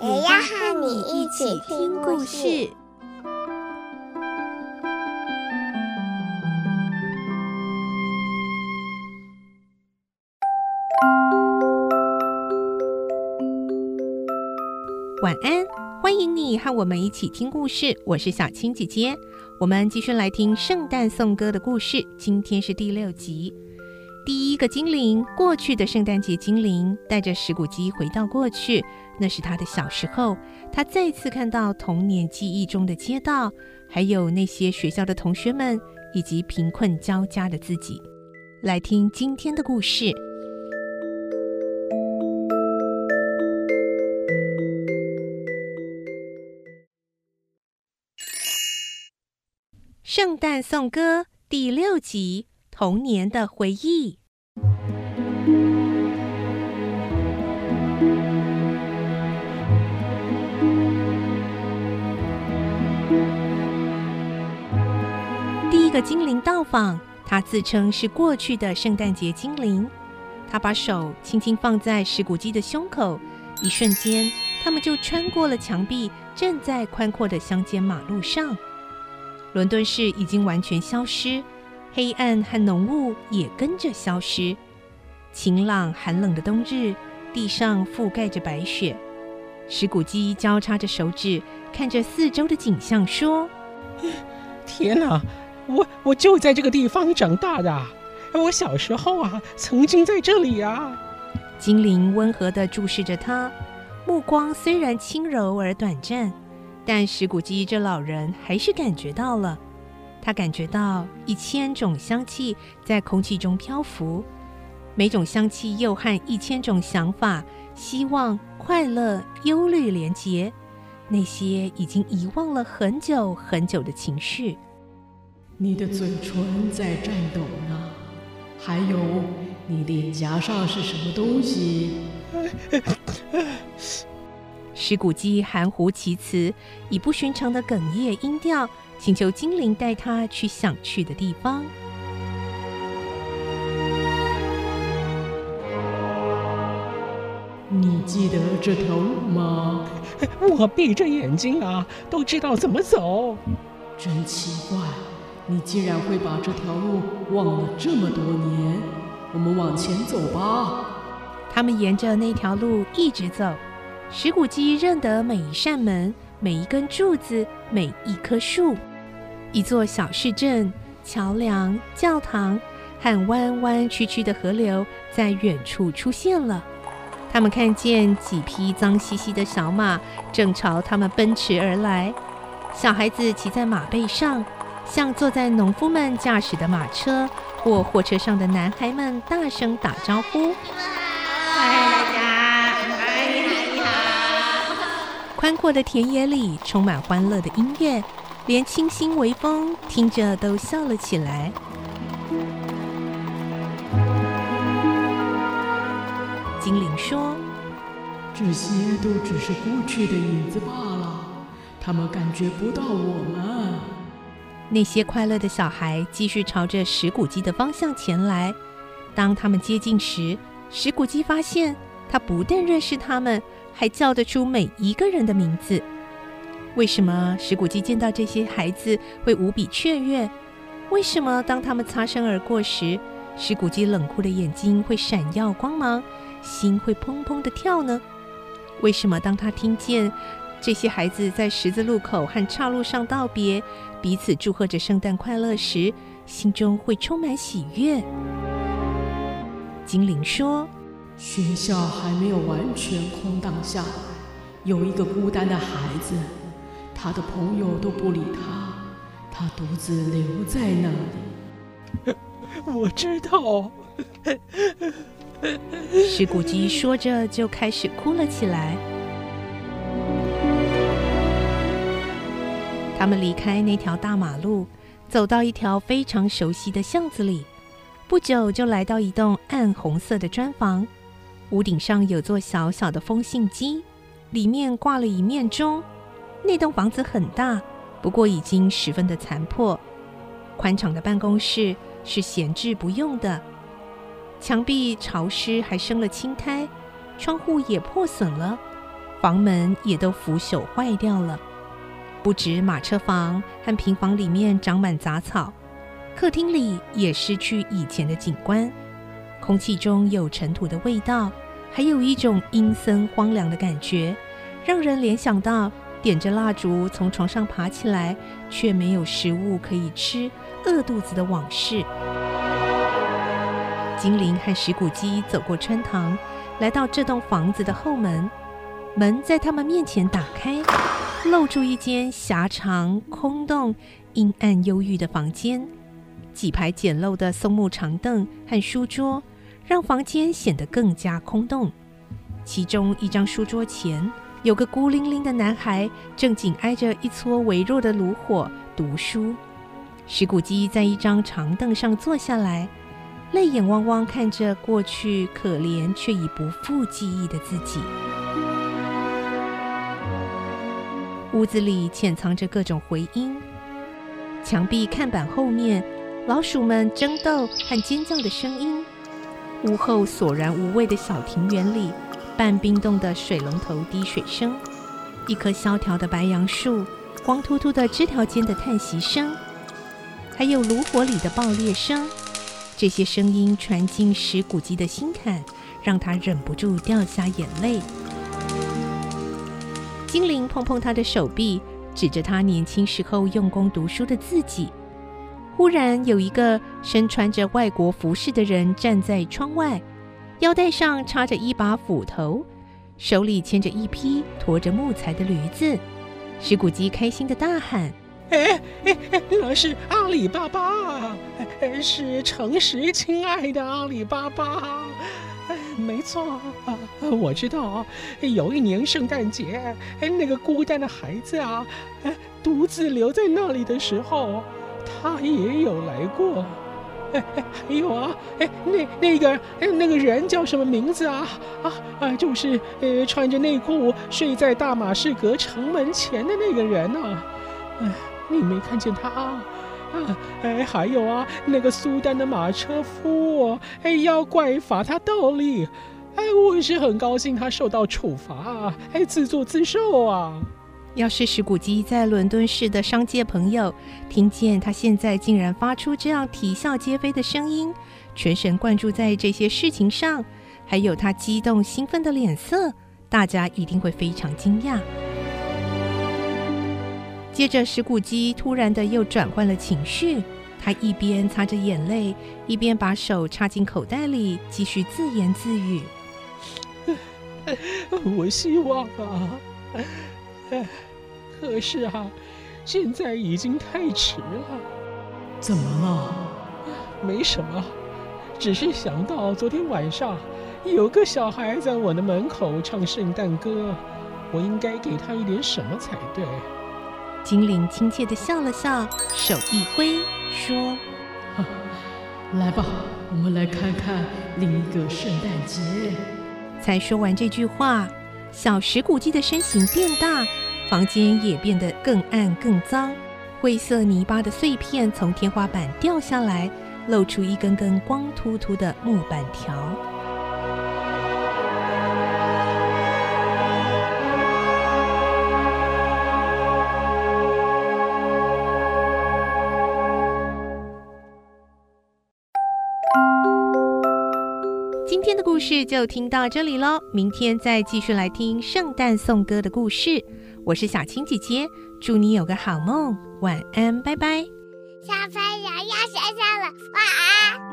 也要和你一起听故事。晚安，欢迎你和我们一起听故事。我是小青姐姐，我们继续来听圣诞颂歌的故事。今天是第六集。第一个精灵，过去的圣诞节精灵，带着史古基回到过去，那是他的小时候。他再次看到童年记忆中的街道，还有那些学校的同学们，以及贫困交加的自己。来听今天的故事。圣诞颂歌第六集：童年的回忆。第一个精灵到访，他自称是过去的圣诞节精灵。他把手轻轻放在石骨鸡的胸口，一瞬间，他们就穿过了墙壁，站在宽阔的乡间马路上。伦敦市已经完全消失，黑暗和浓雾也跟着消失。晴朗寒冷的冬日，地上覆盖着白雪。石谷基交叉着手指，看着四周的景象，说：“ 天哪，我我就在这个地方长大的，我小时候啊，曾经在这里啊。”精灵温和地注视着他，目光虽然轻柔而短暂。但石谷基这老人还是感觉到了，他感觉到一千种香气在空气中漂浮，每种香气又和一千种想法、希望、快乐、忧虑连结，那些已经遗忘了很久很久的情绪。你的嘴唇在颤抖呢，还有你脸颊上是什么东西？史古基含糊其辞，以不寻常的哽咽音调请求精灵带他去想去的地方。你记得这条路吗？我闭着眼睛啊，都知道怎么走。真奇怪，你竟然会把这条路忘了这么多年。我们往前走吧。他们沿着那条路一直走。史古基认得每一扇门、每一根柱子、每一棵树，一座小市镇、桥梁、教堂和弯弯曲曲的河流在远处出现了。他们看见几匹脏兮兮的小马正朝他们奔驰而来，小孩子骑在马背上，向坐在农夫们驾驶的马车或货车上的男孩们大声打招呼。宽阔的田野里充满欢乐的音乐，连清新微风听着都笑了起来。精灵说：“这些都只是过去的影子罢了，他们感觉不到我们。”那些快乐的小孩继续朝着石骨鸡的方向前来。当他们接近时，石骨鸡发现他不但认识他们。还叫得出每一个人的名字。为什么石古基见到这些孩子会无比雀跃？为什么当他们擦身而过时，石古基冷酷的眼睛会闪耀光芒，心会砰砰地跳呢？为什么当他听见这些孩子在十字路口和岔路上道别，彼此祝贺着圣诞快乐时，心中会充满喜悦？精灵说。学校还没有完全空荡下，有一个孤单的孩子，他的朋友都不理他，他独自留在那里。我知道。石古鸡说着就开始哭了起来。他们离开那条大马路，走到一条非常熟悉的巷子里。不久就来到一栋暗红色的砖房，屋顶上有座小小的风信机，里面挂了一面钟。那栋房子很大，不过已经十分的残破。宽敞的办公室是闲置不用的，墙壁潮湿还生了青苔，窗户也破损了，房门也都腐朽坏掉了。不止马车房和平房里面长满杂草，客厅里也失去以前的景观，空气中有尘土的味道，还有一种阴森荒凉的感觉，让人联想到点着蜡烛从床上爬起来，却没有食物可以吃，饿肚子的往事。精灵和石骨鸡走过穿堂，来到这栋房子的后门，门在他们面前打开。露出一间狭长、空洞、阴暗、忧郁的房间，几排简陋的松木长凳和书桌，让房间显得更加空洞。其中一张书桌前，有个孤零零的男孩，正紧挨着一撮微弱的炉火读书。石谷鸡在一张长凳上坐下来，泪眼汪汪看着过去可怜却已不复记忆的自己。屋子里潜藏着各种回音，墙壁、看板后面，老鼠们争斗和尖叫的声音；屋后索然无味的小庭园里，半冰冻的水龙头滴水声；一棵萧条的白杨树，光秃秃的枝条间的叹息声，还有炉火里的爆裂声。这些声音传进石谷鸡的心坎，让他忍不住掉下眼泪。精灵碰碰他的手臂，指着他年轻时候用功读书的自己。忽然，有一个身穿着外国服饰的人站在窗外，腰带上插着一把斧头，手里牵着一匹驮着木材的驴子。石谷鸡开心的大喊：“哎 哎哎，那是阿里巴巴，是诚实亲爱的阿里巴巴。”没错，我知道，有一年圣诞节，那个孤单的孩子啊，独自留在那里的时候，他也有来过。还有啊，哎那那个那个人叫什么名字啊？啊啊，就是呃穿着内裤睡在大马士革城门前的那个人啊。你没看见他啊？啊，哎，还有啊，那个苏丹的马车夫，哎，妖怪罚他倒立，哎，我是很高兴他受到处罚啊，哎，自作自受啊。要是石骨鸡在伦敦市的商界朋友听见他现在竟然发出这样啼笑皆非的声音，全神贯注在这些事情上，还有他激动兴奋的脸色，大家一定会非常惊讶。接着，石骨鸡突然的又转换了情绪，他一边擦着眼泪，一边把手插进口袋里，继续自言自语：“ 我希望啊，可是啊，现在已经太迟了。怎么了？没什么，只是想到昨天晚上有个小孩在我的门口唱圣诞歌，我应该给他一点什么才对。”精灵亲切地笑了笑，手一挥，说：“来吧，我们来看看另一个圣诞节。”才说完这句话，小石骨鸡的身形变大，房间也变得更暗更脏。灰色泥巴的碎片从天花板掉下来，露出一根根光秃秃的木板条。今天的故事就听到这里喽，明天再继续来听圣诞颂歌的故事。我是小青姐姐，祝你有个好梦，晚安，拜拜。小朋友要睡觉了，晚安。